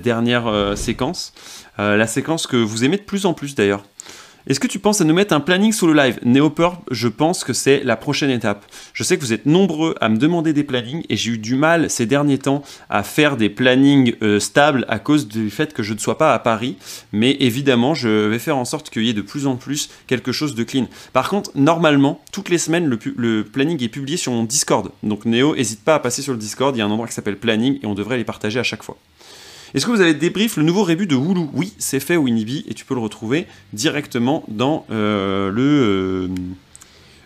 dernière séquence. la séquence que vous aimez de plus en plus d'ailleurs. Est-ce que tu penses à nous mettre un planning sous le live? Neopurp, je pense que c'est la prochaine étape. Je sais que vous êtes nombreux à me demander des plannings et j'ai eu du mal ces derniers temps à faire des plannings euh, stables à cause du fait que je ne sois pas à Paris. Mais évidemment, je vais faire en sorte qu'il y ait de plus en plus quelque chose de clean. Par contre, normalement, toutes les semaines, le, le planning est publié sur mon Discord. Donc Néo, n'hésite pas à passer sur le Discord. Il y a un endroit qui s'appelle planning et on devrait les partager à chaque fois. Est-ce que vous avez débrief le nouveau rébut de Hulu? Oui, c'est fait Winnie et tu peux le retrouver directement dans euh, le euh,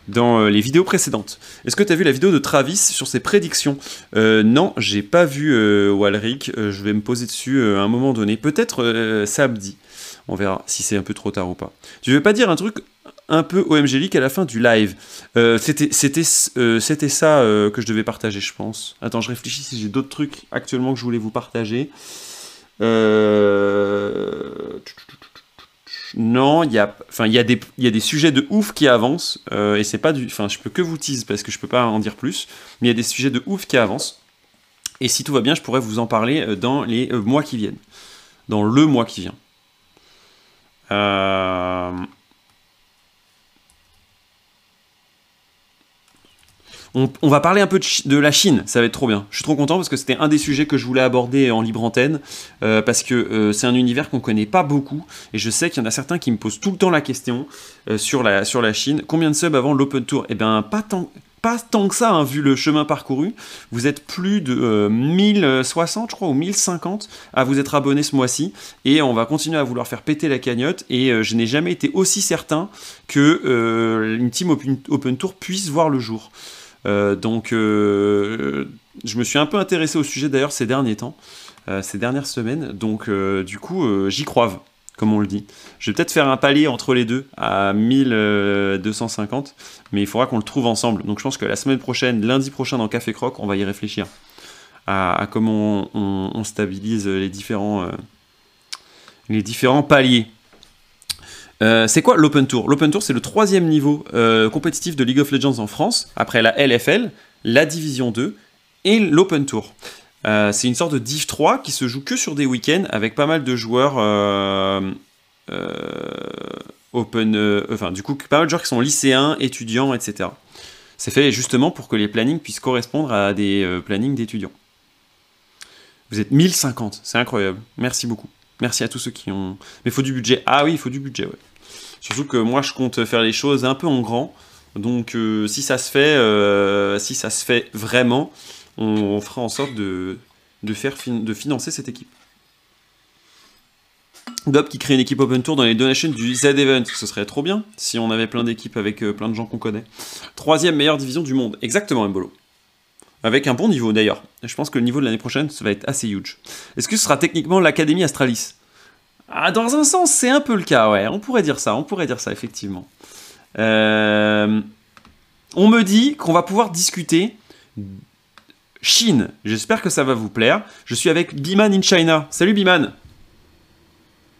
dans euh, les vidéos précédentes. Est-ce que tu as vu la vidéo de Travis sur ses prédictions? Non, j'ai pas vu Walric. je vais me poser dessus à un moment donné. Peut-être samedi. On verra si c'est un peu trop tard ou pas. Tu veux pas dire un truc un peu OMG à la fin du live? c'était c'était ça que je devais partager, je pense. Attends, je réfléchis si j'ai d'autres trucs actuellement que je voulais vous partager. Euh, non, il y a, des, sujets de ouf qui avancent euh, et c'est pas du, enfin, je peux que vous tease parce que je peux pas en dire plus, mais il y a des sujets de ouf qui avancent. Et si tout va bien, je pourrais vous en parler euh, dans les mois qui viennent, dans le mois qui vient. On, va parler un peu de, la Chine, ça va être trop bien. Je suis trop content parce que c'était un des sujets que je voulais aborder en libre antenne, euh, parce que euh, c'est un univers qu'on connaît pas beaucoup, et je sais qu'il y en a certains qui me posent tout le temps la question euh, sur, la, sur la Chine. Combien de subs avant l'Open Tour? Eh bien, pas tant, pas tant que ça, hein, vu le chemin parcouru. Vous êtes plus de 1060, je crois, ou 1050 à vous être abonné ce mois-ci. Et on va continuer à vouloir faire péter la cagnotte. Et je n'ai jamais été aussi certain que une team open, Tour puisse voir le jour. Euh, donc, euh, je me suis un peu intéressé au sujet d'ailleurs ces derniers temps, euh, ces dernières semaines. Donc, du coup, j'y croive, comme on le dit. Je vais peut-être faire un palier entre les deux à 1250, mais il faudra qu'on le trouve ensemble. Donc, je pense que la semaine prochaine, lundi prochain dans Café Croc, on va y réfléchir à, comment on, stabilise les différents, les différents paliers. Euh, c'est quoi l'Open Tour? L'Open Tour, c'est le troisième niveau euh, compétitif de League of Legends en France, après la LFL, la Division 2 et l'Open Tour. Euh, c'est une sorte de Div 3 qui se joue que sur des week-ends avec pas mal de joueurs open, enfin du coup pas mal de joueurs qui sont lycéens, étudiants, etc. C'est fait justement pour que les plannings puissent correspondre à des plannings d'étudiants. Vous êtes 1050, c'est incroyable. Merci beaucoup. Merci à tous ceux qui ont. Mais il faut du budget. Ah oui, il faut du budget, ouais. Surtout que moi, je compte faire les choses un peu en grand. Donc, euh, si ça se fait, euh, si ça se fait vraiment, on, fera en sorte de, faire de financer cette équipe. Dob qui crée une équipe Open Tour dans les donations du Z-Event, ce serait trop bien si on avait plein d'équipes avec euh, plein de gens qu'on connaît. Troisième meilleure division du monde, exactement Mbolo. Avec un bon niveau d'ailleurs. Je pense que le niveau de l'année prochaine, ça va être assez huge. Est-ce que ce sera techniquement l'Académie Astralis? Ah, Dans un sens, c'est un peu le cas, ouais. On pourrait dire ça, on pourrait dire ça, effectivement. Euh, on me dit qu'on va pouvoir discuter Chine. J'espère que ça va vous plaire. Je suis avec Biman in China. Salut Biman.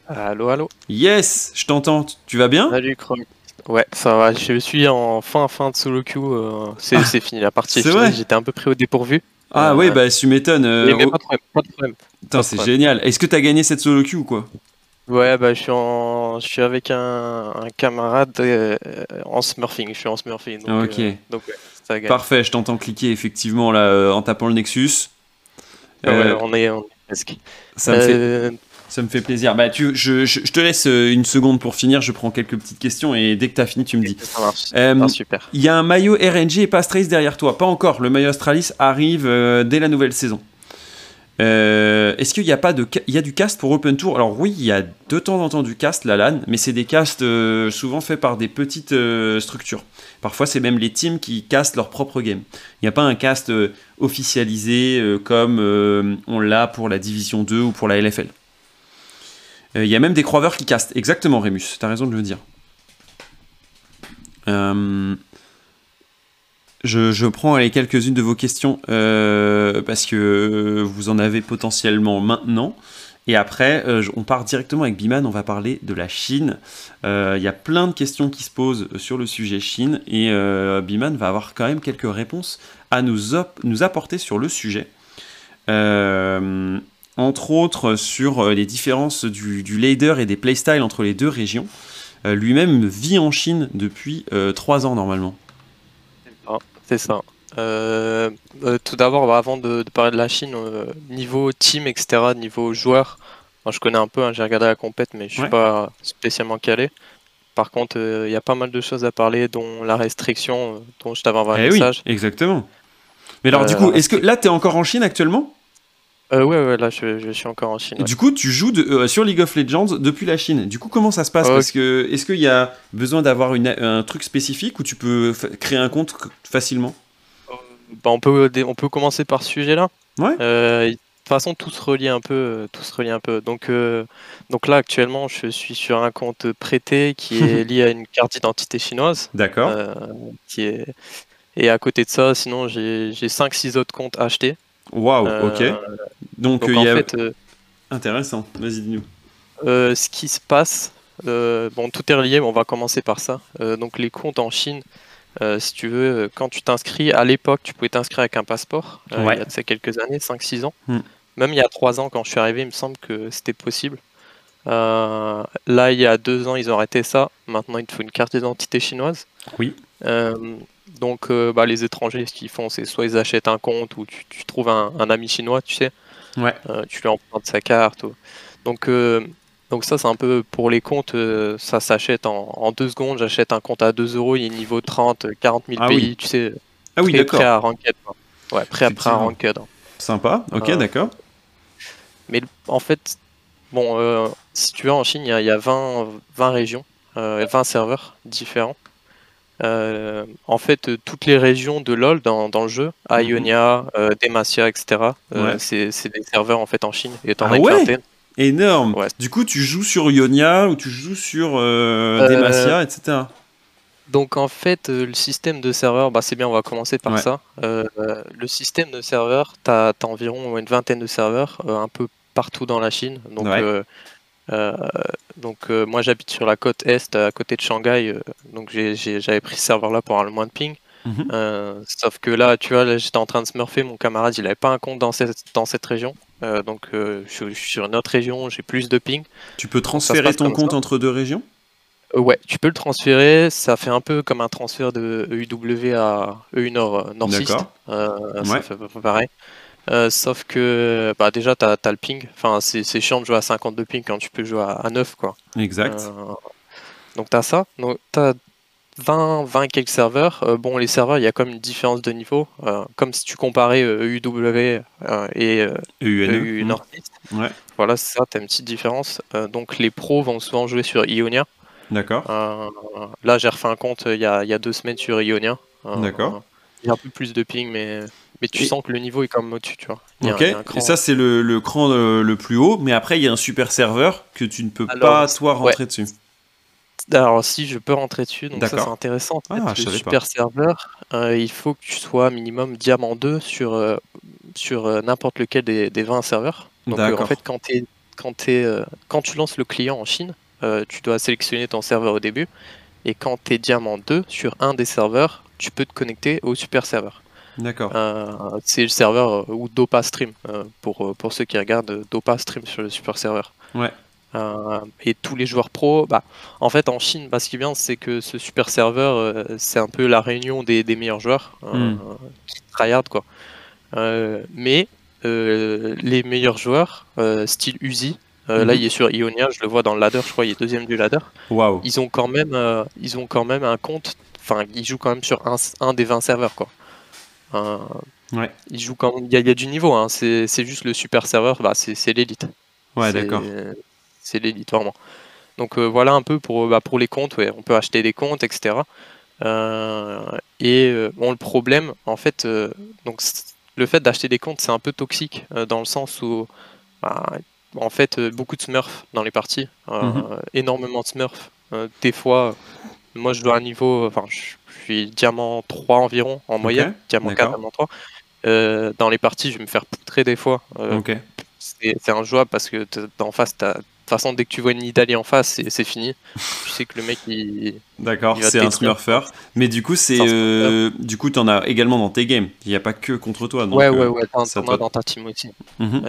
Allô, allô. Yes, je t'entends. Tu vas bien? Salut Chrome. Ouais, ça va. Je suis en fin fin de solo queue. Euh, ah, c'est fini la partie. J'étais un peu pris au dépourvu. Ah euh, ouais, bah tu m'étonnes. Euh, pas de problème. Pas de problème. Putain, c'est génial. Est-ce que t'as gagné cette solo queue ou quoi? Ouais, bah je suis en, je suis avec un, un camarade en smurfing. Je suis en smurfing. Donc, ok. donc ouais, Parfait. Je t'entends cliquer effectivement là en tapant le Nexus. on est, on est presque. Ça me fait ça me fait plaisir. Bah, tu, je, je, te laisse euh, une seconde pour finir. Je prends quelques petites questions et dès que tu as fini, tu me dis. Ça marche. Euh, super. Il y a un maillot RNG et pas Astralis derrière toi. Pas encore. Le maillot Astralis arrive euh, dès la nouvelle saison. Est-ce qu'il y a pas de, il y a du cast pour Open Tour? Alors oui, il y a de temps en temps du cast, la LAN, mais c'est des casts souvent faits par des petites structures. Parfois, c'est même les teams qui castent leur propre game. Il n'y a pas un cast officialisé comme on l'a pour la Division 2 ou pour la LFL. Euh, il y a même des croiveurs qui castent. Exactement, Rémus, tu as raison de le dire. Euh, je, prends les quelques-unes de vos questions euh, parce que vous en avez potentiellement maintenant. Et après, on part directement avec Biman, on va parler de la Chine. Il y a plein de questions qui se posent sur le sujet Chine et Biman va avoir quand même quelques réponses à nous, nous apporter sur le sujet. Entre autres sur les différences du, du ladder et des playstyles entre les deux régions. Lui-même vit en Chine depuis 3 ans normalement. C'est ça. tout d'abord, bah, avant de, parler de la Chine, niveau team, etc., niveau joueur, je connais un peu, hein, j'ai regardé la compète, mais je suis pas spécialement calé. Par contre, il y a pas mal de choses à parler, dont la restriction, dont je t'avais envoyé un eh message. Oui, exactement. Mais alors, du coup, est-ce que là, tu es encore en Chine actuellement? Euh, ouais, ouais, là je, suis encore en Chine. Du coup, tu joues euh, sur League of Legends depuis la Chine. Du coup, comment ça se passe? Parce que est-ce qu'il y a besoin d'avoir un truc spécifique ou tu peux créer un compte facilement? Euh, bah, on peut on peut commencer par ce sujet-là. Ouais. de toute façon, tout se relie un peu, tout se relie un peu. Donc, donc là, actuellement, je suis sur un compte prêté qui est lié à une carte d'identité chinoise. D'accord. qui est et à côté de ça, sinon, j'ai 5-6 autres comptes achetés. Waouh, ok. Donc, il y a... fait, euh, intéressant. Vas-y, dis-nous. Euh, ce qui se passe, euh, bon, tout est relié, mais on va commencer par ça. donc, les comptes en Chine, si tu veux, quand tu t'inscris, à l'époque, tu pouvais t'inscrire avec un passeport. Il y a quelques années, 5-6 ans. Hmm. Même il y a 3 ans, quand je suis arrivé, il me semble que c'était possible. là, il y a 2 ans, ils ont arrêté ça. Maintenant, il te faut une carte d'identité chinoise. Oui. Donc, euh, bah, les étrangers, ce qu'ils font, c'est soit ils achètent un compte ou tu, trouves un, ami chinois, tu sais. Ouais. Euh, tu lui empruntes sa carte. Donc, euh, donc ça, c'est un peu pour les comptes, ça s'achète en, deux secondes. J'achète un compte à 2 euros, il est niveau 30, 40 000 pays, tu sais. Ah oui, d'accord. Prêt à ranked. Ouais, prêt à, ranked. Sympa, ok, d'accord. Mais en fait, bon, si tu veux, en Chine, il y a, 20, 20 régions, 20 serveurs différents. Euh, en fait, euh, toutes les régions de LoL dans, le jeu, mhm. Ionia, euh, Demacia, etc., c'est des serveurs en fait en Chine. Et ah ouais Énorme Du coup, tu joues sur Ionia ou tu joues sur Demacia, etc. Donc en fait, le système de serveur, bah, c'est bien, on va commencer par ça. le système de serveur, tu as, environ une vingtaine de serveurs, un peu partout dans la Chine. Donc euh, donc euh, moi j'habite sur la côte est à côté de Shanghai, euh, donc j'avais pris ce serveur là pour avoir le moins de ping. Mhm. sauf que là, tu vois, j'étais en train de smurfer, mon camarade, il avait pas un compte dans cette, dans cette région. donc je, suis sur une autre région, j'ai plus de ping. Tu peux transférer ton compte entre deux régions? Ouais, tu peux le transférer. Ça fait un peu comme un transfert de EUW à EU Nord, Nord D'accord. Ça fait pareil. Euh, sauf que bah, déjà, tu as, le ping. Enfin, c'est chiant de jouer à 52 ping quand tu peux jouer à, 9. Quoi. Exact. Euh, donc, tu as ça. Donc, tu as 20, 20 quelques serveurs. Euh, bon, les serveurs, il y a comme une différence de niveau. comme si tu comparais EUW et EU Northeast. Ouais. Voilà, c'est ça, tu as une petite différence. donc, les pros vont souvent jouer sur Ionia. D'accord. là, j'ai refait un compte il y, a, il y a deux semaines sur Ionia. D'accord. Il y a un peu plus de ping, mais mais tu sens que le niveau est comme au-dessus, tu vois. ok, et ça c'est le, le, cran euh, le, plus haut, mais après il y a un super serveur que tu ne peux pas toi rentrer dessus. Alors si je peux rentrer dessus, donc ça c'est intéressant. En ah, le super serveur, euh, il faut que tu sois minimum diamant 2 sur, euh, sur n'importe lequel des, des 20 serveurs. Donc en fait quand, es, quand, es, quand tu lances le client en Chine, tu dois sélectionner ton serveur au début. Et quand tu es diamant 2 sur un des serveurs, tu peux te connecter au super serveur. D'accord. Euh, c'est le serveur euh, ou Dopa Stream euh, pour, pour ceux qui regardent Dopa Stream sur le super serveur. Ouais. et tous les joueurs pro, bah, en fait en Chine, bah, ce qui est bien, c'est que ce super serveur, c'est un peu la réunion des, des meilleurs joueurs hmm. qui tryhard quoi. mais les meilleurs joueurs, style Uzi, Là, hmm. il est sur Ionia, je le vois dans le ladder, je crois, il est deuxième du ladder. Wow. Ils ont quand même, ils ont quand même un compte, enfin, ils jouent quand même sur un, un des 20 serveurs, quoi. Ouais. Il joue quand il y, a, du niveau, hein. c'est juste le super serveur, bah, c'est l'élite. Ouais, d'accord. C'est l'élite, vraiment. Donc euh, voilà un peu pour, bah, pour les comptes, ouais. on peut acheter des comptes, etc. Euh, et euh, bon, le problème, en fait, donc le fait d'acheter des comptes, c'est un peu toxique dans le sens où, bah, en fait, beaucoup de smurfs dans les parties, mhm. énormément de smurfs. des fois, moi je dois un niveau, enfin, je, suis diamant 3 environ en moyenne, diamant 4, diamant 3. Euh, dans les parties, je vais me faire poutrer des fois. Euh, c'est injouable parce que en face, de toute façon, dès que tu vois une Italie en face, c'est fini. tu sais que le mec, il. D'accord, c'est un smurfer. Mais du coup, c'est euh, du coup, t'en as également dans tes games. Il n'y a pas que contre toi. ouais, ouais, ouais. T'en as dans ta team aussi. Mhm.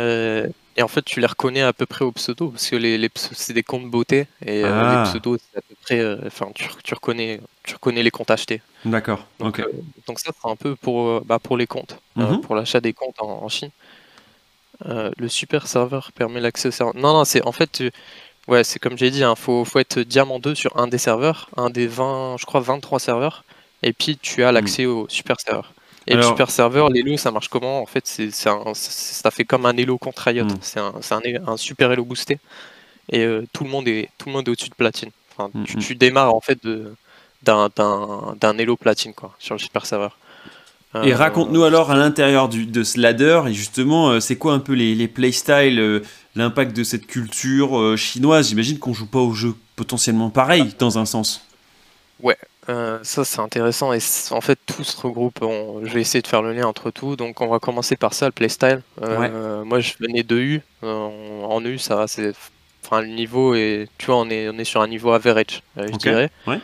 Et en fait, tu les reconnais à peu près au pseudo, parce que les, les c'est des comptes beauté, et euh, Ah. les pseudos, c'est à peu près. euh, Enfin, tu, tu reconnais, tu reconnais les comptes achetés. D'accord. Donc, Ok. euh, donc ça, c'est un peu pour, bah, pour les comptes, euh, Mhm. pour l'achat des comptes en, en Chine. Le super serveur permet l'accès au serveur. Non, non, c'est en fait, tu- ouais, c'est comme j'ai dit, il faut, faut être diamant 2 sur un des serveurs, un des 20, je crois 23 serveurs, et puis tu as l'accès au super serveur. Et Alors- le super serveur, l'Elo, ça marche comment? En fait, c'est, ça fait comme un Elo contre Riot. Mm. C'est un, c'est un, un super Elo boosté. Et euh, tout le monde est, tout le monde est au-dessus de platine. Enfin, tu, Mm, mm. tu démarres en fait d'un, Elo platine quoi, sur le super serveur. Et Euh, raconte-nous alors à l'intérieur de ce ladder, et justement, euh, c'est quoi un peu les, les playstyles, l'impact de cette culture chinoise? J'imagine qu'on joue pas au jeu potentiellement pareil, dans un sens. Euh, ça c'est intéressant et en fait tout se regroupe. On- je vais essayer de faire le lien entre tout. Donc on va commencer par ça, le playstyle. Euh, Moi je venais de U. Euh, en, U ça va, c'est enfin le niveau est, tu vois, on est on est sur un niveau average, je dirais. ouais.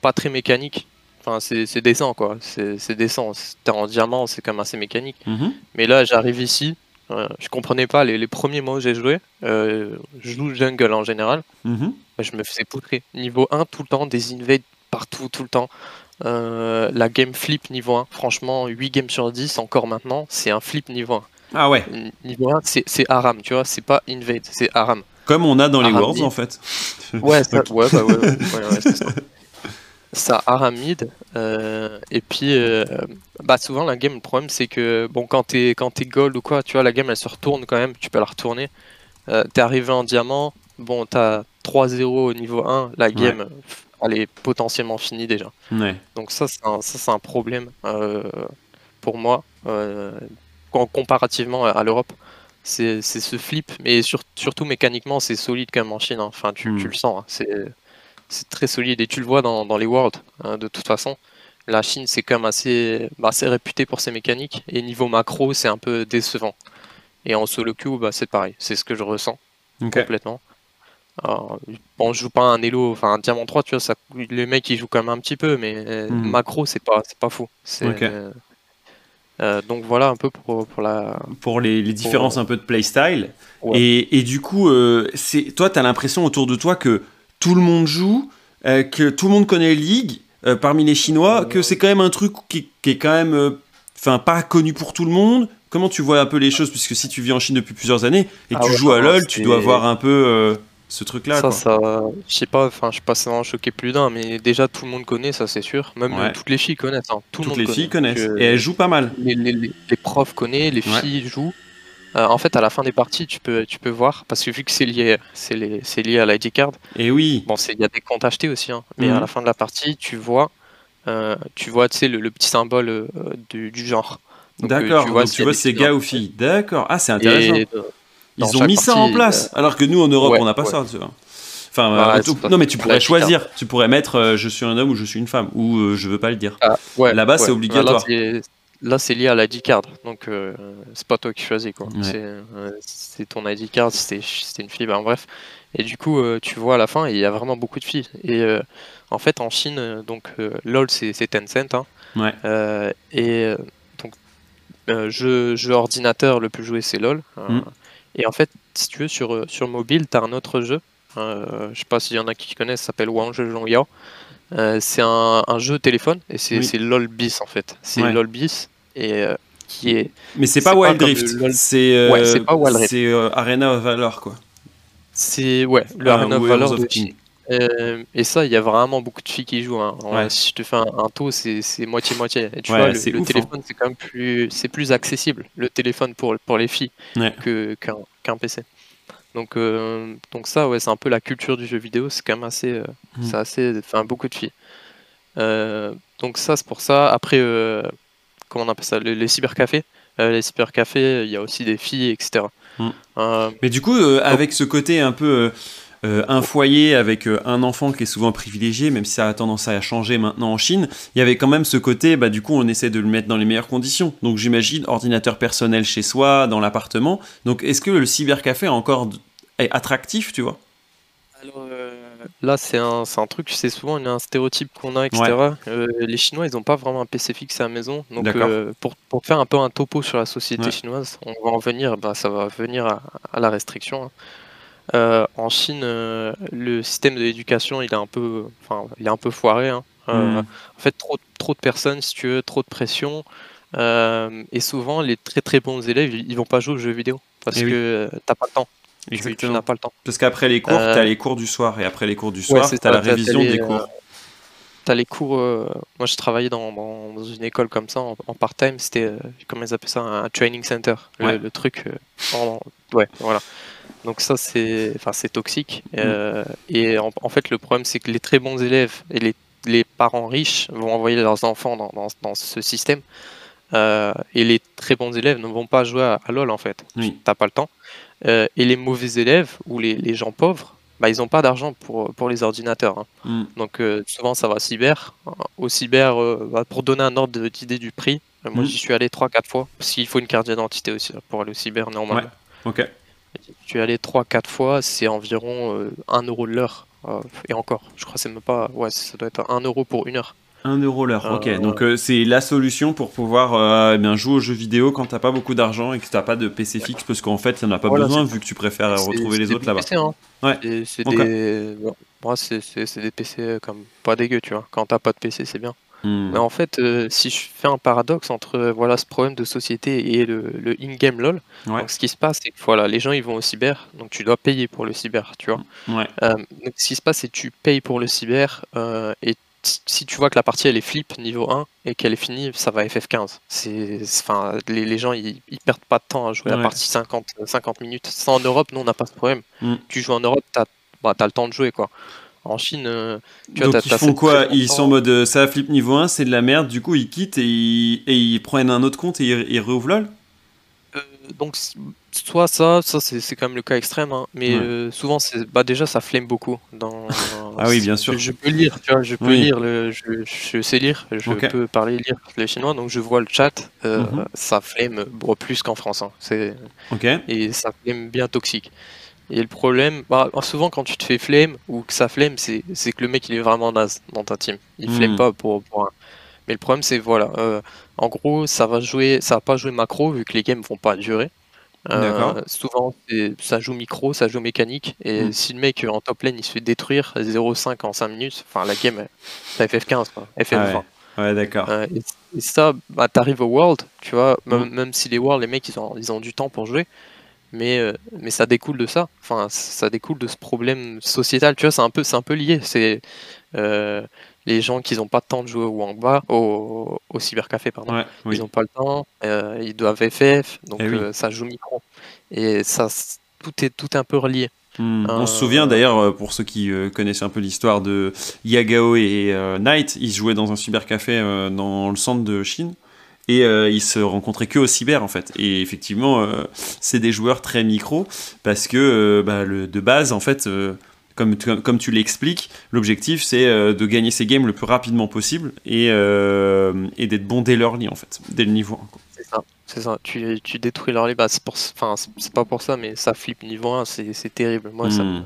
Pas très mécanique. Enfin c'est c'est décent quoi. C'est c'est décent. T'es en diamant, c'est quand même assez mécanique. Mhm. Mais là j'arrive ici. je comprenais pas les, les premiers mots où j'ai joué. Je joue jungle en général. Mhm. Je me faisais poutrer. Niveau 1, tout le temps, des invades partout, tout le temps. Euh, la game flip niveau 1, franchement, 8 games sur 10, encore maintenant, c'est un flip niveau Ah ouais, 1. Niveau 1, c'est c'est Aram, tu vois, c'est pas invade, c'est Aram. comme on a dans les. Worlds en fait. Ouais, ça, ouais, bah ouais, ouais, ouais, ouais, c'est ça. Ça Aram mid, euh, et puis euh, bah souvent la game, le problème c'est que bon, quand t'es quand t'es gold ou quoi, tu vois, la game elle se retourne quand même, tu peux la retourner. Euh, t'es arrivé en diamant, bon, t'as 3-0 au niveau 1, la game, elle est potentiellement finie déjà. Ouais. Donc ça, c'est un, ça, c'est un problème euh, pour moi, euh, com- comparativement à, à l'Europe. C'est ce flip, mais sur- surtout mécaniquement, c'est solide quand même en Chine. hein. Enfin, tu, Hmm. tu le sens, hein. c'est très solide et tu le vois dans, dans les Worlds, hein, de toute façon. La Chine, c'est quand même assez, bah, assez réputé pour ses mécaniques et niveau macro, c'est un peu décevant. Et en solo queue, bah, c'est pareil, c'est ce que je ressens complètement. Alors, je joue pas un Elo, enfin un Diamant 3, tu vois, ça, les mecs ils jouent quand même un petit peu, mais euh, Mhm. macro c'est pas, c'est pas fou. C'est, euh, euh, donc voilà un peu pour, pour la. Pour les, les différences un peu de playstyle. Ouais. Et, et du coup, euh, c'est toi, tu as l'impression autour de toi que tout le monde joue, euh, que tout le monde connaît League parmi les Chinois, que c'est quand même un truc qui, qui est quand même, enfin, pas connu pour tout le monde. Comment tu vois un peu les choses, puisque si tu vis en Chine depuis plusieurs années et que Ah tu ouais, joues à LoL, tu dois voir un peu euh, ce truc-là. ça, ça, je sais pas, enfin, je sais pas, ça va en choquer plus d'un, mais déjà tout le monde connaît, ça c'est sûr. Même Ouais. euh, toutes les filles connaissent, hein, tout le Toutes monde les filles connaît. connaissent Donc, et euh, elles jouent pas mal. les, les- les- les profs connaissent, les Ouais. filles jouent. Euh, en fait, à la fin des parties, tu peux, tu peux voir, parce que vu que c'est lié, c'est lié à l'ID card, Et oui. Bon, il y a des comptes achetés aussi, hein, mais Mhm. à la fin de la partie, tu vois, euh, tu vois, tu sais, le, le petit symbole euh, du, du genre. Euh, D'accord. tu vois Donc s'il tu vois c'est gars ou filles. D'accord. Ah, c'est intéressant. Et, euh, dans Ils ont mis ça en place, alors que nous en Europe ouais, on n'a pas ouais. ça. Tu vois. Enfin, euh, tout- non mais tu pourrais choisir. Tu pourrais mettre euh, je suis un homme ou je suis une femme ou euh, je veux pas le dire. ah, ouais, Là-bas, c'est obligatoire. Là, c'est- lié à l'ID card, donc euh, c'est pas toi qui choisis quoi. Ouais. C'est euh, ton ID card, c'était une fille, bah, bref. Et du coup, euh, tu vois à la fin, il y a vraiment beaucoup de filles. Et euh, en fait, en Chine, euh, donc euh, LOL, c'est Tencent. Hein, Ouais. Euh, et euh, donc, euh, jeu, jeu ordinateur le plus joué, c'est LoL. Euh, Mm. Et en fait, si tu veux, sur, euh, sur mobile, tu as un autre jeu. Euh, je sais pas s'il y en a qui connaissent, ça s'appelle Wang Zhongyao. Euh, c'est un, un jeu téléphone et c'est Oui. LoL Bis en fait. C'est Ouais. LoL Bis et euh, qui est. Mais c'est pas pas Wild comme Rift, le LoL. c'est euh, Ouais, pas Wild Rift. c'est, Arena of Valor quoi. C'est ouais, le Ah, Arena of Valor de King. Euh, et ça, il y a vraiment beaucoup de filles qui jouent. hein. Ouais. Si je te fais un, un taux, c'est moitié-moitié. Tu Ouais, vois, le, c'est le ouf, hein. téléphone, c'est quand même plus, c'est plus accessible, le téléphone pour, pour les filles, Ouais. que qu'un PC. Donc, euh, donc ça, ouais, c'est un peu la culture du jeu vidéo. C'est quand même assez, euh, Mm. c'est assez, enfin, beaucoup de filles. Donc ça, c'est pour ça. Après, comment on appelle ça, les, les cybercafés. Les cybercafés, il y a aussi des filles, etc. Mm. Mais du coup, avec ce côté un peu euh, un foyer avec euh, un enfant qui est souvent privilégié, même si ça a tendance à changer maintenant en Chine, il y avait quand même ce côté, bah, du coup, on essaie de le mettre dans les meilleures conditions. Donc j'imagine ordinateur personnel chez soi, dans l'appartement. Donc est-ce que le cybercafé est encore est attractif, tu vois? Alors, euh, là, c'est un, un truc, c'est souvent un stéréotype qu'on a, etc. Les Chinois, ils n'ont pas vraiment un PC fixe à la maison. Donc, pour, pour, faire un peu un topo sur la société chinoise, on va en venir, bah, ça va venir à, la restriction. Hein. Euh, en Chine, le système de l'éducation, il est un peu, enfin, il est un peu foiré. Hein. Hmm. En fait, trop, trop de personnes, si tu veux, trop de pression. et souvent, les très très bons élèves, ils vont pas jouer aux jeux vidéo parce eh que tu n'as pas le temps. Exactement. Tu n'as pas le temps. Parce qu'après les cours, tu as les cours du soir. Et après les cours du soir, tu as la révision des cours. Euh, tu as les cours. Euh, moi, je travaillais dans, dans, une école comme ça, en, part-time. C'était, euh, comment ils appellent ça? Un training center. Le, truc. ouais, voilà. Donc, ça, c'est, enfin, toxique. Mm. et en, en, fait, le problème, c'est que les très bons élèves et les, les parents riches vont envoyer leurs enfants dans, dans, dans ce système. et les très bons élèves ne vont pas jouer à, LoL en fait. Oui. Tu n'as pas le temps. Euh, et les mauvais élèves ou les, les gens pauvres, bah, ils n'ont pas d'argent pour, pour les ordinateurs. Hein. Mm. Donc euh, souvent ça va cyber. Au cyber, euh, bah, pour donner un ordre d'idée du prix, moi mm. j'y suis allé 3-4 fois, parce qu'il faut une carte d'identité aussi pour aller au cyber normalement. Ouais. Ok. Je suis allé 3-4 fois, c'est environ 1 euro de l'heure. et encore, je crois que c'est même pas. Ouais, ça doit être 1 euro pour une heure. 1 euro l'heure, ok. Euh, Donc euh, c'est la solution pour pouvoir euh, eh bien, jouer aux jeux vidéo quand t'as pas beaucoup d'argent et que t'as pas de PC fixe parce qu'en fait il n'y en a pas besoin vu que tu préfères retrouver les autres là-bas. Hein. Ouais. C'est des... Moi c'est des PC comme pas dégueu, tu vois. Quand t'as pas de PC c'est bien. Hmm. Mais en fait, si je fais un paradoxe entre voilà ce problème de société et le, in-game LOL, ce qui se passe, c'est que voilà, les gens ils vont au cyber, donc tu dois payer pour le cyber, tu vois. Ouais. donc ce qui se passe, c'est que tu payes pour le cyber et si tu vois que la partie elle est flip niveau 1 et qu'elle est finie, ça va FF15. C'est, enfin, les, les gens ils, perdent pas de temps à jouer la partie 50, 50 minutes. Ça en Europe, nous on n'a pas ce problème. Mm. Tu joues en Europe, t'as bah, as le temps de jouer quoi. En Chine, euh, tu vois, Donc ils font quoi Ils sont en mode euh, ça flip niveau 1, c'est de la merde, du coup ils quittent et ils, et ils prennent un autre compte et ils, ils réouvrent LOL euh, donc soit ça, ça c'est quand même le cas extrême, hein, mais euh, souvent c'est bah déjà ça flemme beaucoup. Dans, ah oui, bien sûr. Je peux lire, tu vois, je peux lire, le, je, sais lire, je peux parler lire le chinois, donc je vois le chat, euh, mhm. ça flemme plus qu'en France, hein, c'est et ça flemme bien toxique. Et le problème, bah, souvent quand tu te fais flemme ou que ça flemme, c'est que le mec il est vraiment naze dans ta team. Il flemme mhm. pas pour, pour un... Mais le problème c'est voilà, en gros, ça va jouer, ça va pas jouer macro vu que les games vont pas durer. Euh, souvent, ça joue micro, ça joue mécanique. Et hmm. si le mec en top lane il se fait détruire 0,5 en 5 minutes, enfin la game, c'est FF15, quoi, FF20. Ah ouais, d'accord. Euh, et, ça, bah, t'arrives au World, tu vois, même, hmm. si les Worlds, les mecs ils ont, ils ont du temps pour jouer, mais, euh, mais ça découle de ça. Enfin, ça découle de ce problème sociétal, tu vois, c'est un peu, c'est un peu lié. C'est les gens qui n'ont pas de temps de jouer au Wangba, au, au cybercafé, pardon. Ils n'ont pas le temps, euh, ils doivent FF, donc eh euh, ça joue micro. Et ça, tout est tout un peu relié. Hmm. On se souvient d'ailleurs, euh, pour ceux qui connaissent un peu l'histoire de Yagao et Knight, ils jouaient dans un cybercafé dans le centre de Chine et ils se rencontraient que au cyber en fait. Et effectivement, c'est des joueurs très micro parce que bah, le, de base en fait comme tu, comme tu l'expliques, l'objectif c'est euh, de gagner ces games le plus rapidement possible et, euh, et d'être bon dès l'early en fait, dès le niveau 1. C'est ça, c'est ça. Tu, tu détruis l'early, bah, c'est, pour, c'est pas pour ça, mais ça flip niveau 1, c'est, c'est terrible. Moi, ça hmm.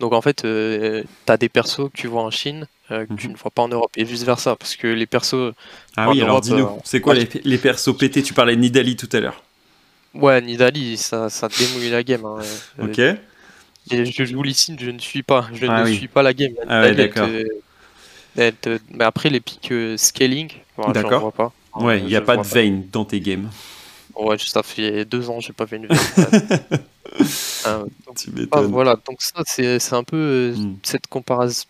Donc en fait, euh, tu as des persos que tu vois en Chine que tu mhm. ne vois pas en Europe et vice versa parce que les persos. Ah oui, alors dis-nous, c'est quoi les, les, persos pétés? Tu parlais de Nidali tout à l'heure. Ouais, Nidali, ça, ça démouille la game. Hein. ok je joue Lee je ne suis pas. Je ah ne suis pas la game. Ah d'accord. Mais après, les pics euh, scaling, d'accord. vois pas. Ouais, il n'y a pas de vein dans tes games. Ouais, ça fait deux ans j'ai pas fait une euh, ah, voilà, donc ça, c'est un peu euh, hmm. cette comparaison,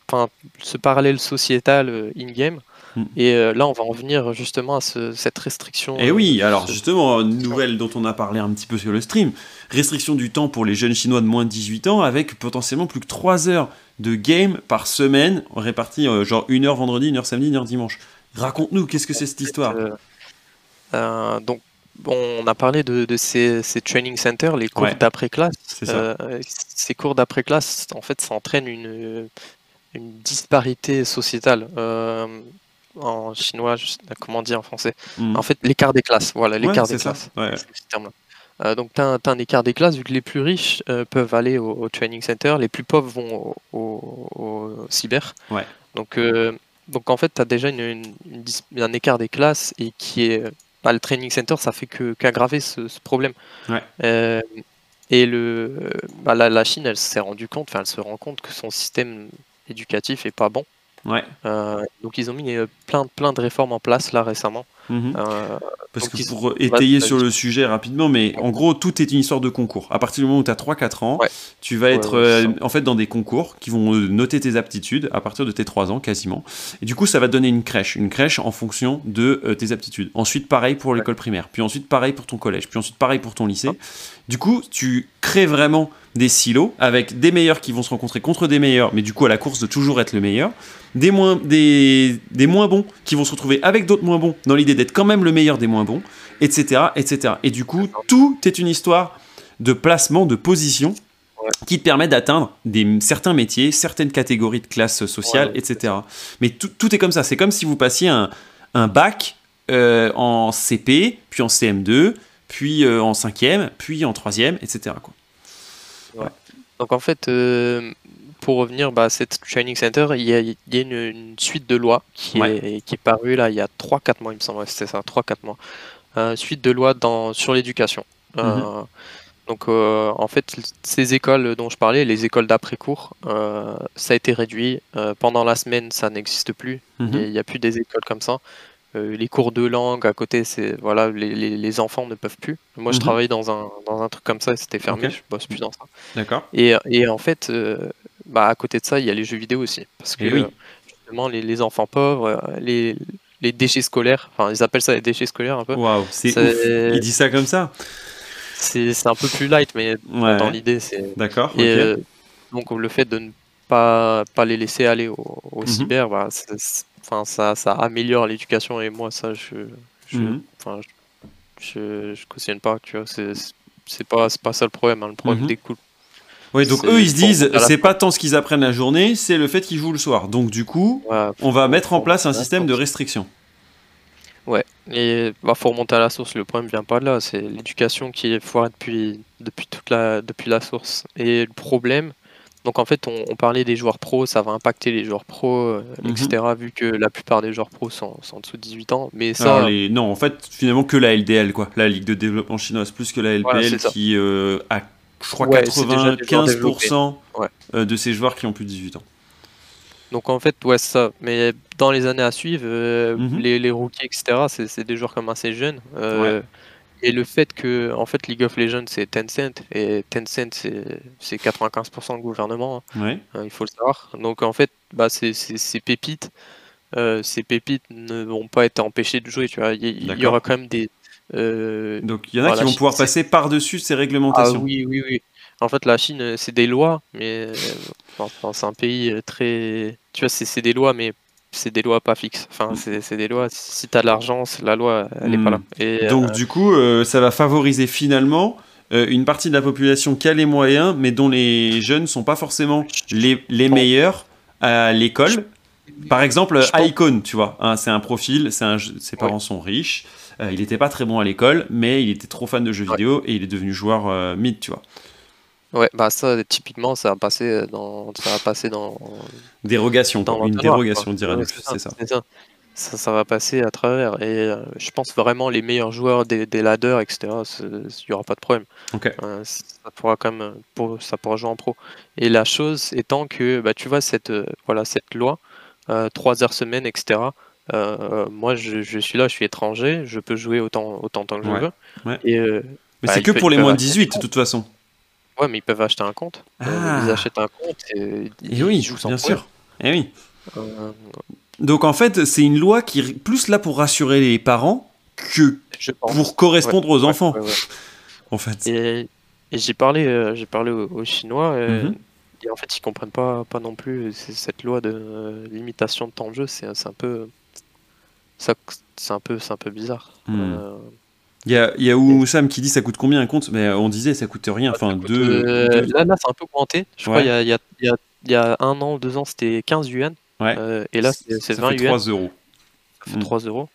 ce parallèle sociétal euh, in-game. Hmm. Et là, on va en venir justement à cette restriction. Et eh oui, alors justement, une nouvelle dont on a parlé un petit peu sur le stream, restriction du temps pour les jeunes chinois de moins de 18 ans, avec potentiellement plus que 3 heures de game par semaine, réparties genre une heure vendredi, une heure samedi, une heure dimanche. Raconte-nous, qu'est-ce que c'est cette histoire? Donc, on a parlé de, ces, training centers, les cours d'après-classe. Euh, ces cours d'après-classe, en fait, ça entraîne une, disparité sociétale. Euh, en chinois, comment dire en français hmm. En fait, l'écart des classes. Voilà, l'écart des classes. Euh, donc tu as, un écart des classes, vu que les plus riches euh, peuvent aller au, training center, les plus pauvres vont au, cyber. Ouais. Donc, donc en fait, tu as déjà une, un écart des classes et qui est... Bah, le training center, ça fait qu'aggraver ce, ce, problème. Ouais. et le, bah, la, Chine, elle s'est rendue compte, enfin elle se rend compte que son système éducatif est pas bon. Ouais. donc ils ont mis plein, plein de réformes en place là récemment. Mhm. Parce que pour étayer sur le sujet rapidement, mais en gros, tout est une histoire de concours. À partir du moment où tu as 3-4 ans, tu vas être euh, en fait dans des concours qui vont euh, noter tes aptitudes à partir de tes 3 ans quasiment. Et du coup, ça va te donner une crèche, une crèche en fonction de euh, tes aptitudes. Ensuite, pareil pour l'école primaire, puis ensuite pareil pour ton collège, puis ensuite pareil pour ton lycée. Du coup, tu crées vraiment des silos avec des meilleurs qui vont se rencontrer contre des meilleurs, mais du coup à la course de toujours être le meilleur, des moins, des, des moins bons qui vont se retrouver avec d'autres moins bons dans l'idée d'être quand même le meilleur des moins bons, etc., etc. Et du coup, tout est une histoire de placement, de position qui te permet d'atteindre des, certains métiers, certaines catégories de classe sociale, etc. Mais tout, tout, est comme ça. C'est comme si vous passiez un, un bac euh, en CP, puis en CM2, puis euh, en cinquième, puis en troisième, etc. Quoi. Donc en fait, euh, pour revenir bah, à cette training center, il y a, une, suite de lois qui, est, qui est parue là il y a 3-4 mois, il me semble, c'était ça, 3-4 mois. Euh, suite de lois dans, sur l'éducation. Euh, mhm. donc en fait, ces écoles dont je parlais, les écoles d'après-cours, ça a été réduit. pendant la semaine, ça n'existe plus. Mhm. Il n'y a, plus des écoles comme ça. Euh, les cours de langue à côté, c'est voilà, les, les, enfants ne peuvent plus. Moi, je mhm. travaille dans un, dans un truc comme ça, c'était fermé, je bosse plus dans ça. D'accord. Et, et, en fait, euh, bah, à côté de ça, il y a les jeux vidéo aussi, parce que oui. justement, les, les, enfants pauvres, euh, les, les déchets scolaires, enfin, ils appellent ça les déchets scolaires un peu. Waouh, c'est Il dit ça comme ça. C'est un peu plus light, mais dans l'idée, c'est. D'accord. Et donc, le fait de ne pas, pas les laisser aller au, au mhm. cyber, bah, enfin ça, ça améliore l'éducation et moi ça je je, mhm. je, je, cautionne pas tu vois c'est c'est pas pas ça le problème hein. le problème mhm. découle oui, donc eux ils se disent c'est pas tant ce qu'ils apprennent la journée, c'est le fait qu'ils jouent le soir. Donc du coup, on va mettre en place un système de restriction. Ouais, et bah, faut remonter à la source. Le problème vient pas de là, c'est l'éducation qui est foirée depuis depuis toute la depuis la source. Et le problème, donc en fait, on, parlait des joueurs pros, ça va impacter les joueurs pros, euh, mhm. etc. Vu que la plupart des joueurs pros sont, en dessous de 18 ans. Mais ça, non, en fait, finalement que la LDL, quoi, la Ligue de développement chinoise, plus que la LPL qui euh, a, je crois, 95% euh, de ces joueurs qui ont plus de 18 ans. Donc en fait, ouais, ça. Mais dans les années à suivre, mhm. les, les, rookies, etc., c'est des joueurs comme assez jeunes. Et le fait que en fait League of Legends c'est Tencent et Tencent c'est 95% le gouvernement, hein. euh, il faut le savoir. Donc en fait bah, ces, pépites, euh, ces pépites ne vont pas être empêchées de jouer. Tu vois, il y, aura quand même des. Euh, Donc il y en a qui vont pouvoir passer par dessus ces réglementations. Ah, oui oui oui. En fait la Chine c'est des lois, mais c'est un pays très. Tu vois c'est des lois mais c'est des lois pas fixes. Enfin, c'est des lois. Si tu as de l'argent, la loi, elle n'est pas là. Hmm. Et, Donc, euh, du coup, euh, ça va favoriser finalement euh, une partie de la population qui a les moyens, mais dont les jeunes sont pas forcément les, les meilleurs à l'école. Par exemple, Icon, tu vois, hein, c'est un profil, un, ses parents sont riches, il n'était pas très bon à l'école, mais il était trop fan de jeux vidéo et il est devenu joueur mid, tu vois. Ouais, bah ça, typiquement, ça va passer dans, ça va passer dans. Dérogation, dans une dérogation, dirait c'est ça. ça. ça. va passer à travers. Et euh, je pense vraiment les meilleurs joueurs des, des ladders, etc., il n'y aura pas de problème. Euh, ça pourra quand même, pour, ça pourra jouer en pro. Et la chose étant que, bah, tu vois, cette, euh, voilà, cette loi, 3 heures semaine, etc., moi, je, je, suis là, je suis étranger, je peux jouer autant, autant que je veux. Et, Mais bah, c'est que pour les moins de 18, de toute façon. Ouais, mais ils peuvent acheter un compte. Euh, ah. ils achètent un compte et, et oui, ils jouent sans bien sûr. Et eh oui. Euh, Donc en fait, c'est une loi qui est plus là pour rassurer les parents que pour correspondre aux enfants. en fait. Et, j'ai parlé, euh, j'ai parlé aux, Chinois. Mhm. Et en fait, ils comprennent pas, pas non plus cette loi de limitation de temps de jeu. C'est un peu, c'est un peu, c'est un peu bizarre. Hmm. Il y a, y a Oussam qui dit ça coûte combien un compte? Mais on disait ça coûte rien. Enfin, deux, euh, Là, là c'est un peu augmenté. Je crois qu'il y, y, y, a un an, deux ans, c'était 15 yuan. Ouais. Euh, et là, c'est 20 yuan. 3 euros. Ça fait 3 euros.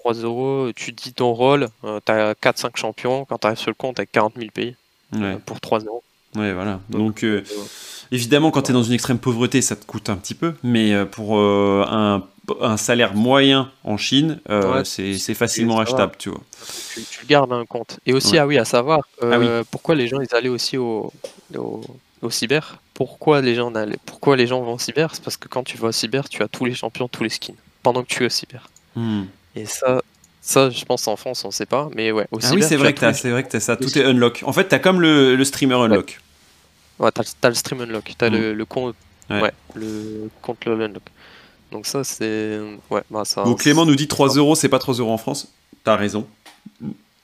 3 euros, tu dis ton rôle, euh, tu as 4-5 champions, quand tu arrives sur le compte, avec 40 000 pays Ouais, pour 3 euros. ouais, voilà. Donc, euh, euh, évidemment, quand tu es dans une extrême pauvreté, ça te coûte un petit peu, mais euh, pour euh, un, un salaire moyen en Chine, euh, Ouais, c'est facilement achetable, tu vois. tu, tu gardes un compte. Et aussi, Ouais. ah oui, à savoir, Ah oui. euh, pourquoi les gens ils allaient aussi au, au, au cyber? Pourquoi les gens allaient, pourquoi les gens vont au cyber? C'est parce que quand tu vas au cyber, tu as tous les champions, tous les skins, pendant que tu es au cyber. Hmm. Et ça, ça, je pense en France, on sait pas, mais ouais, au Ah cyber. oui, c'est tu vrai as que les- c'est vrai que t'as ça, tout est unlock. En fait, t'as comme le, le streamer unlock. Ouais, t'as, t'as le stream unlock, t'as Mm. le, le compte, Ouais. ouais. le compte unlock. Donc ça, c'est, ouais, bah ça. Bon, Clément nous dit 3 euros, c'est pas 3 euros en France. T'as raison.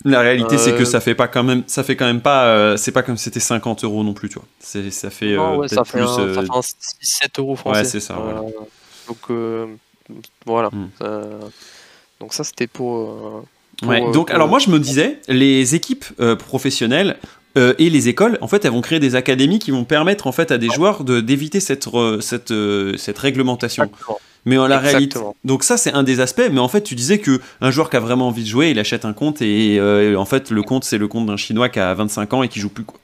La réalité, c'est que Euh, ça fait pas quand même, ça fait quand même pas, euh, c'est pas comme si c'était 50 euros non plus, tu vois. C'est, ça fait Non, euh, ouais, ça fait, plus. un, ça euh, fait un 6-7 euros français. c'est ça, voilà. Euh, donc euh, voilà. Mm. Euh, donc ça, c'était pour. euh, pour, Ouais, euh, donc, pour- alors moi, je me disais, les équipes euh, professionnelles euh, et les écoles, en fait, elles vont créer des académies qui vont permettre, en fait, à des joueurs de d'éviter cette cette euh, cette réglementation. Exactement. Mais en la réalité, donc ça c'est un des aspects. Mais en fait, tu disais que un joueur qui a vraiment envie de jouer, il achète un compte et euh, en fait, le compte c'est le compte d'un chinois qui a 25 ans et qui joue plus quoi.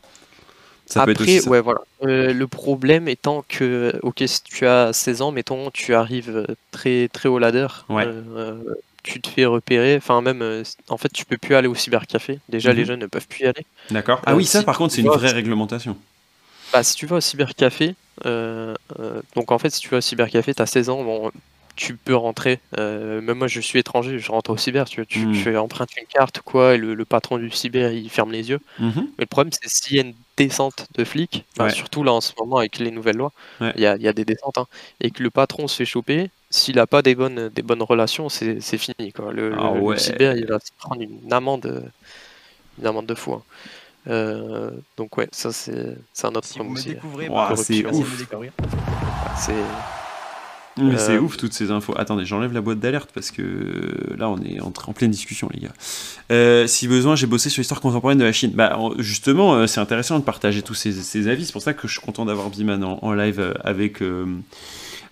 Ça peut être Après, aussi ouais, voilà. Euh, le problème étant que, ok, si tu as 16 ans, mettons, tu arrives très très haut ladder, Ouais. euh, tu te fais repérer. Enfin, même, en fait, tu peux plus aller au cybercafé. Déjà, les Mhm. jeunes ne peuvent plus y aller. D'accord. Ah oui, ça si par contre, c'est une vraie réglementation. Bah, si tu vas au cybercafé, euh, euh, donc en fait, si tu vas au cybercafé, tu as 16 ans, bon, tu peux rentrer. Euh, même moi, je suis étranger, je rentre au cyber, tu, tu, Mm. tu empruntes une carte ou quoi, et le, le patron du cyber, il ferme les yeux. Mhm. Mais le problème, c'est s'il y a une descente de flics, Ouais. surtout là en ce moment avec les nouvelles lois, il Ouais. y, a, y a des descentes, hein, et que le patron se fait choper, s'il n'a pas des bonnes, des bonnes relations, c'est fini. Quoi. Le, Ah le ouais. cyber, il va se prendre une amende, une amende de fou. hein. Euh, donc ouais, ça c'est un autre Si problème aussi. découvrez, Ouah, bah, c'est ouf. C'est Mais c'est Euh, ouf toutes ces infos. Attendez, j'enlève la boîte d'alerte parce que là on est en, en pleine discussion les gars. Euh, si besoin, j'ai bossé sur l'histoire contemporaine de la Chine. Bah en- justement, euh, c'est intéressant de partager tous ces, ces avis. C'est pour ça que je suis content d'avoir Biman en, en live euh, avec euh,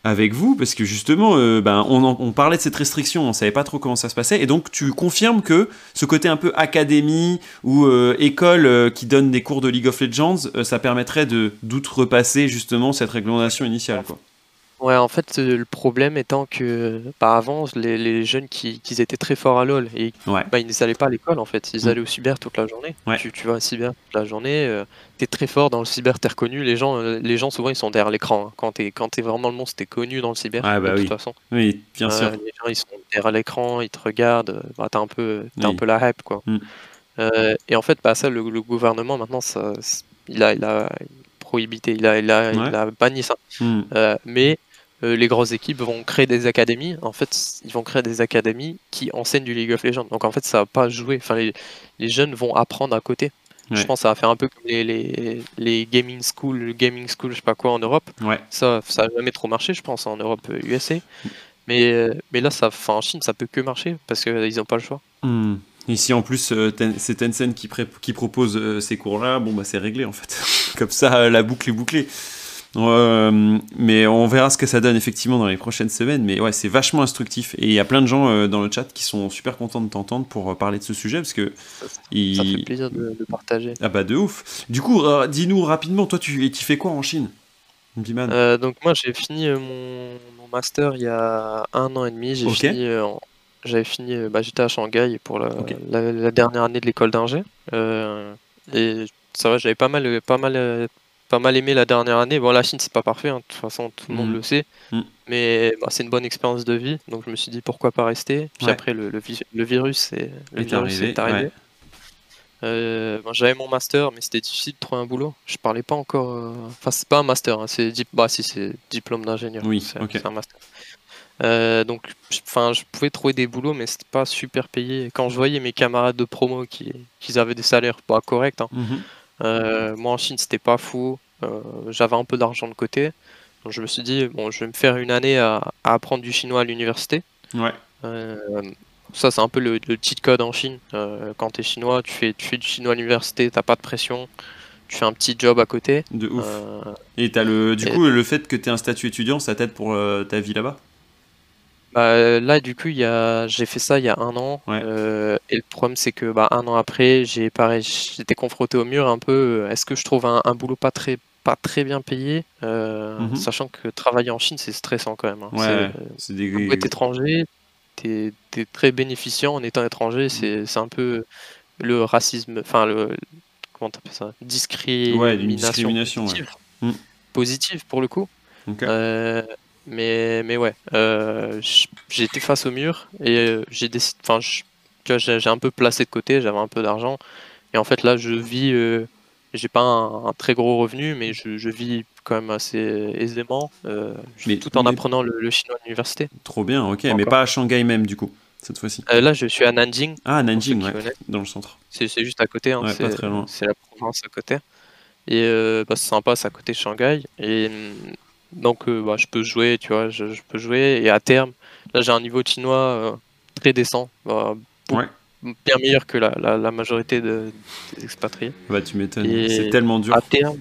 avec vous parce que justement, euh, ben on, parlait de cette restriction, on savait pas trop comment ça se passait et donc tu confirmes que ce côté un peu académie ou euh, école euh, qui donne des cours de League of Legends, ça permettrait de d'outrepasser justement cette réglementation initiale quoi. Ouais, en fait, euh, le problème étant que bah, avant, les, les jeunes qui, qui étaient très forts à LoL et Ouais. bah, ils n'allaient pas à l'école en fait, ils Mm. allaient au cyber toute la journée. Ouais. Tu, tu vas au cyber toute la journée, euh, t'es très fort dans le cyber, t'es reconnu. Les gens, euh, les gens souvent ils sont derrière l'écran. hein. Quand t'es quand t'es vraiment le monstre, t'es connu dans le cyber. Ah, bah de oui. toute façon. Oui, bien Euh, sûr. les gens ils sont derrière l'écran, ils te regardent. Bah, t'as un peu, t'as Oui. un peu la hype quoi. Mm. Euh, et en fait, bah, ça, le, le gouvernement maintenant, ça, c'est- il a, il a prohibité, il a, il a, Ouais. il a banni ça. Euh, mais euh, les grosses équipes vont créer des académies. En fait, ils vont créer des académies qui enseignent du League of Legends. Donc en fait, ça va pas jouer. Enfin, les, les jeunes vont apprendre à côté. Ouais. Je pense que ça va faire un peu comme les, les, les gaming school, le gaming school, je sais pas quoi en Europe. Ouais. Ça, ça a jamais trop marché, je pense, en Europe euh, USA. Mais, euh, mais là, ça, enfin, en Chine, ça peut que marcher parce qu'ils n'ont pas le choix. Ici en plus, euh, Ten- c'est Tencent qui, qui propose ces cours-là. Bon, bah c'est réglé en fait. Comme ça, la boucle est bouclée. Euh, mais on verra ce que ça donne effectivement dans les prochaines semaines. Mais ouais, c'est vachement instructif. Et il y a plein de gens euh, dans le chat qui sont super contents de t'entendre pour euh, parler de ce sujet parce que Ça, fait plaisir de, de partager. ah bah de ouf. Du coup, dis-nous rapidement, toi, tu, tu fais quoi en Chine, donc moi j'ai fini mon, mon master il y a un an et demi. J'ai fini, en- j'avais fini, bah, j'étais à Shanghai pour la, Ok. la- la dernière année de l'école d'ingé. Et ça va, j'avais pas mal, pas mal, pas mal aimé la dernière année. Bon, la Chine c'est pas parfait, hein, de toute façon tout le monde Mhm. le sait, Mhm. mais bah, c'est une bonne expérience de vie. Donc je me suis dit pourquoi pas rester? Puis Ouais. après le, le, vi- le virus est, le virus arrivé, est arrivé. ouais. Euh, bon, j'avais mon master, mais c'était difficile de trouver un boulot. Je parlais pas encore. euh, Enfin, c'est pas un master, hein, c'est dip- bah si c'est diplôme d'ingénieur. Oui, c'est ok. c'est un master. Euh, donc, enfin, je pouvais trouver des boulots, mais c'était pas super payé. Quand je voyais mes camarades de promo qui, qui avaient des salaires pas corrects, hein, Mhm. Euh, moi en Chine c'était pas fou. Euh, J'avais un peu d'argent de côté, donc je me suis dit bon, je vais me faire une année à, à apprendre du chinois à l'université. Ouais. Euh, ça, c'est un peu le, le cheat code en Chine. Quand tu es chinois, tu fais, tu fais du chinois à l'université, t'as pas de pression, tu fais un petit job à côté. De ouf. Et t'as le, du et- coup, le fait que tu aies un statut étudiant, ça t'aide pour ta vie là-bas? Bah, là, du coup, il y a... j'ai fait ça il y a un an. Euh, et le problème, c'est que bah, un an après, j'ai pareil, j'étais confronté au mur un peu. Est-ce que je trouve un, boulot pas très, pas très bien payé euh, mhm. Sachant que travailler en Chine, c'est stressant quand même. Hein. c'est des... étranger, tu es, très bénéficiant en étant étranger. Mhm. C'est un peu le racisme, enfin, le, comment t'appelles ça Discrimination. discrimination positive. Mhm. pour le coup. Euh, mais, mais ouais, euh, été face au mur et euh, j'ai décidé, enfin, j'ai un peu placé de côté, j'avais un peu d'argent. Et en fait, là, je vis, euh, j'ai pas un, très gros revenu, mais je, vis quand même assez aisément, tout en apprenant le, chinois à l'université. Trop bien, ok, mais pas à Shanghai même, du coup, cette fois-ci. là, je suis à Nanjing. Ah, Nanjing, ouais, dans le centre. C'est juste à côté, hein, c'est la province à côté. Et bah, c'est sympa, c'est à côté de Shanghai. Et donc euh, bah, je peux jouer, tu vois, je, peux jouer. Et à terme, là j'ai un niveau chinois euh, très décent. Bah, bien meilleur que la, la, majorité des expatriés. Bah tu m'étonnes, c'est tellement dur. À terme,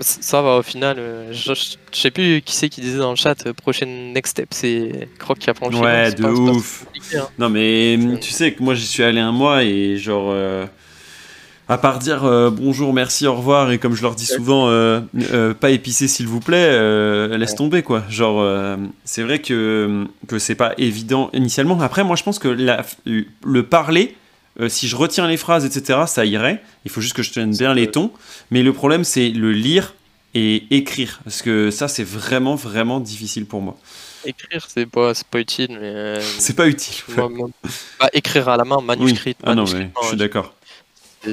ça va au final. Euh, je, sais plus qui c'est qui disait dans le chat, prochaine next step, c'est Croc qui apprend le. Ouais, de ouf. Hein. Non mais tu sais que moi j'y suis allé un mois et genre à part dire euh, bonjour, merci, au revoir, et comme je leur dis souvent, euh, euh, pas épicé s'il vous plaît, laisse tomber quoi. Genre, c'est vrai que, que c'est pas évident initialement. Après, moi je pense que le parler, si je retiens les phrases, etc., ça irait. Il faut juste que je tienne bien les tons. Mais le problème, c'est le lire et écrire. Parce que ça, c'est vraiment, vraiment difficile pour moi. Écrire, c'est pas, pas utile, mais. c'est pas utile. Bah, écrire à la main, manuscrit. Ah non, mais je suis d'accord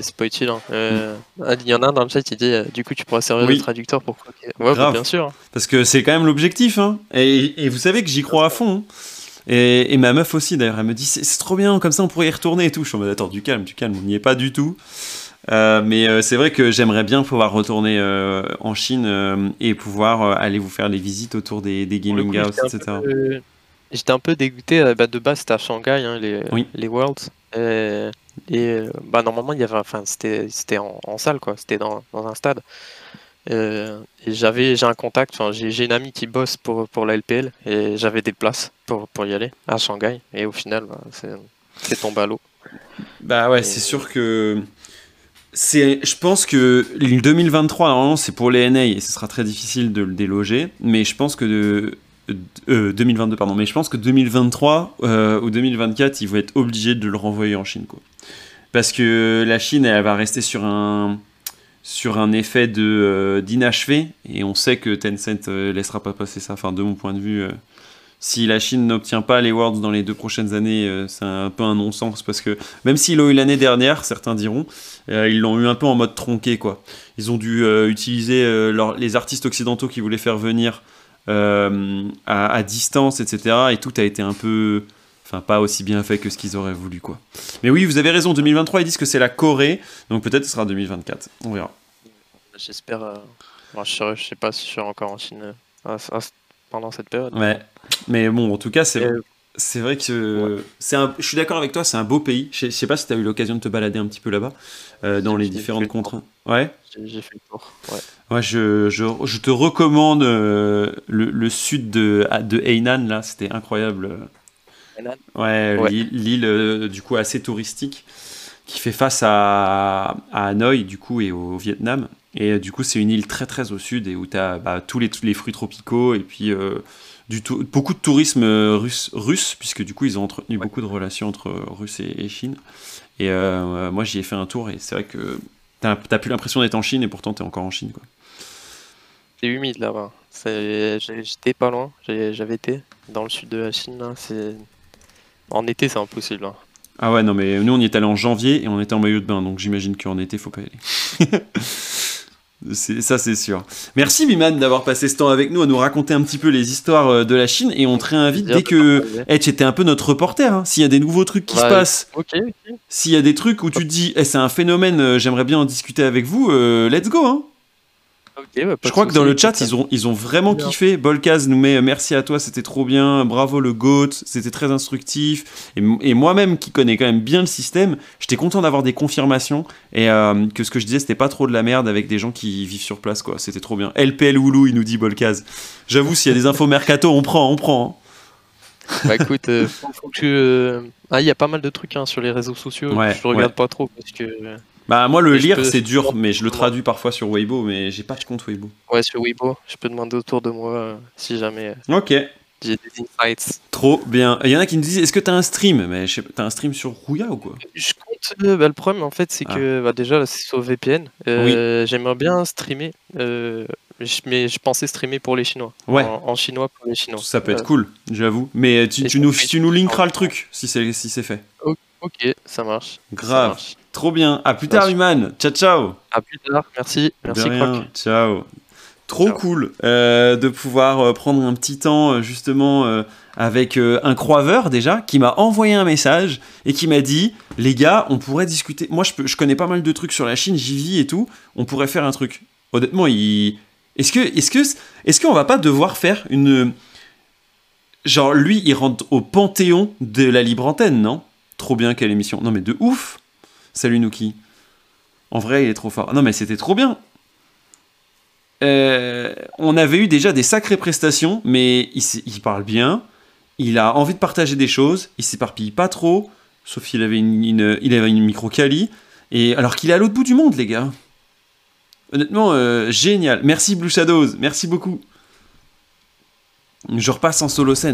c'est pas utile. Hein. Euh, il y en a un dans le chat qui dit euh, du coup tu pourras servir de traducteur pour Ouais, bah, bien sûr. Parce que c'est quand même l'objectif. Hein. Et, vous savez que j'y crois à fond. Hein. Et, ma meuf aussi d'ailleurs, elle me dit c'est trop bien, comme ça on pourrait y retourner et tout. Je suis en mode attends, du calme, du calme, on n'y est pas du tout. Euh, mais c'est vrai que j'aimerais bien pouvoir retourner en Chine et pouvoir aller vous faire les visites autour des, des gaming houses, etc. J'étais un peu dégoûté, bah, de base c'était à Shanghai, les, les Worlds. Et euh, bah, normalement, il y avait, enfin, c'était, c'était en, salle, quoi. C'était dans, dans un stade. Euh, et j'avais, j'ai un contact, enfin, j'ai, j'ai une amie qui bosse pour, pour la LPL et j'avais des places pour, pour y aller à Shanghai. Et au final, bah, c'est, c'est tombé à l'eau. Bah ouais, c'est sûr que. C'est, je pense que 2023, normalement, c'est pour les NA et ce sera très difficile de le déloger. Mais je pense que de, 2022, euh, pardon, mais je pense que 2023 ou 2024, ils vont être obligés de le renvoyer en Chine. Quoi. Parce que la Chine, elle va rester sur un, sur un effet de euh, d'inachevé, et on sait que Tencent euh, laissera pas passer ça. Enfin, de mon point de vue, euh, si la Chine n'obtient pas les Worlds dans les deux prochaines années, c'est un peu un non-sens, parce que même s'ils l'ont eu l'année dernière, certains diront, ils l'ont eu un peu en mode tronqué, quoi. Ils ont dû utiliser les artistes occidentaux qui voulaient faire venir à, à, distance, etc., et tout a été un peu Enfin, pas aussi bien fait que ce qu'ils auraient voulu, quoi. Mais oui, vous avez raison, 2023, ils disent que c'est la Corée, donc peut-être ce sera 2024. On verra. J'espère. Euh, je, sais pas si je serai encore en Chine euh, pendant cette période. Ouais. Mais bon, en tout cas, c'est. C'est vrai que c'est un, je suis d'accord avec toi, c'est un beau pays. Je sais, pas si tu as eu l'occasion de te balader un petit peu là-bas, euh, dans les différentes contraintes. Ouais. J'ai fait le tour. Ouais. je, je, je, te recommande le, le, sud de, de Hainan, là, c'était incroyable. Ouais, l'île euh, du coup assez touristique qui fait face à, Hanoï du coup et au Vietnam. Et euh, du coup, c'est une île très très au sud et où tu as bah, tous, les, tous les fruits tropicaux et puis euh, du tout, beaucoup de tourisme russe, russe, puisque du coup, ils ont entretenu beaucoup de relations entre Russes et, Chine. Et moi, j'y ai fait un tour et c'est vrai que tu n'as plus l'impression d'être en Chine et pourtant tu es encore en Chine. C'est humide là-bas. J'étais pas loin, j'avais été dans le sud de la Chine. En été, c'est impossible. Hein. Ah ouais, non, mais nous, on y est allé en janvier et on était en maillot de bain, donc j'imagine qu'en été, faut pas y aller. ça, c'est sûr. Merci, Biman, d'avoir passé ce temps avec nous à nous raconter un petit peu les histoires euh, de la Chine et on te réinvite dès que. Eh, tu étais un peu notre reporter. Hein. S'il y a des nouveaux trucs qui se passent, s'il y a des trucs où tu te dis, eh, c'est un phénomène, euh, j'aimerais bien en discuter avec vous, euh, let's go. Hein. Bah, je crois que dans le chat, ils ont, ils ont vraiment kiffé. Bolkaz nous met merci à toi, c'était trop bien. Bravo le GOAT, c'était très instructif. Et, moi-même, qui connais quand même bien le système, j'étais content d'avoir des confirmations et euh, que ce que je disais, c'était pas trop de la merde avec des gens qui vivent sur place, quoi. C'était trop bien. LPL Oulou, il nous dit Bolkaz. J'avoue, s'il y a des infos mercato, on prend, on prend. Hein. Bah écoute, euh, faut, faut que tu, euh, Ah, il y a pas mal de trucs hein, sur les réseaux sociaux. Ouais, je regarde ouais. pas trop parce que. Bah moi le lire peux- c'est dur, mais je le traduis parfois sur Weibo, mais j'ai pas de compte Weibo. Ouais, sur Weibo, je peux demander autour de moi euh, si jamais euh, Ok, j'ai des insights. trop bien. Il y en a qui me disent est-ce que t'as un stream? Mais je sais pas, t'as un stream sur Rouya ou quoi? Je compte. euh, bah, le problème en fait, c'est Ah. que bah, déjà là, c'est sur VPN. Euh, J'aimerais bien streamer, mais je pensais streamer pour les Chinois. Ouais. En, en chinois pour les Chinois. Ça peut être cool, j'avoue. Mais tu, tu nous, tu nous linkeras le truc si c'est si c'est fait. Ok, ça marche. ça Grave, marche. Trop bien. À plus tard. Human. Ciao, ciao. À plus tard. Merci. Merci. Croc. Ciao. Trop Ciao. cool euh, de pouvoir euh, prendre un petit temps euh, justement euh, avec euh, un croiveur déjà qui m'a envoyé un message et qui m'a dit les gars on pourrait discuter moi je, peux, je connais pas mal de trucs sur la Chine j'y vis et tout on pourrait faire un truc honnêtement il est-ce que est-ce que est-ce qu'on va pas devoir faire une genre lui il rentre au panthéon de la libre antenne non? Trop bien quelle émission non mais de ouf salut Nuki en vrai il est trop fort non mais c'était trop bien euh, on avait eu déjà des sacrées prestations, mais il, parle bien, il a envie de partager des choses, il s'éparpille pas trop, sauf qu'il avait une, une micro-cali, et alors qu'il est à l'autre bout du monde, les gars. Honnêtement, euh, génial. Merci Blue Shadows, merci beaucoup. Je repasse en solo scène.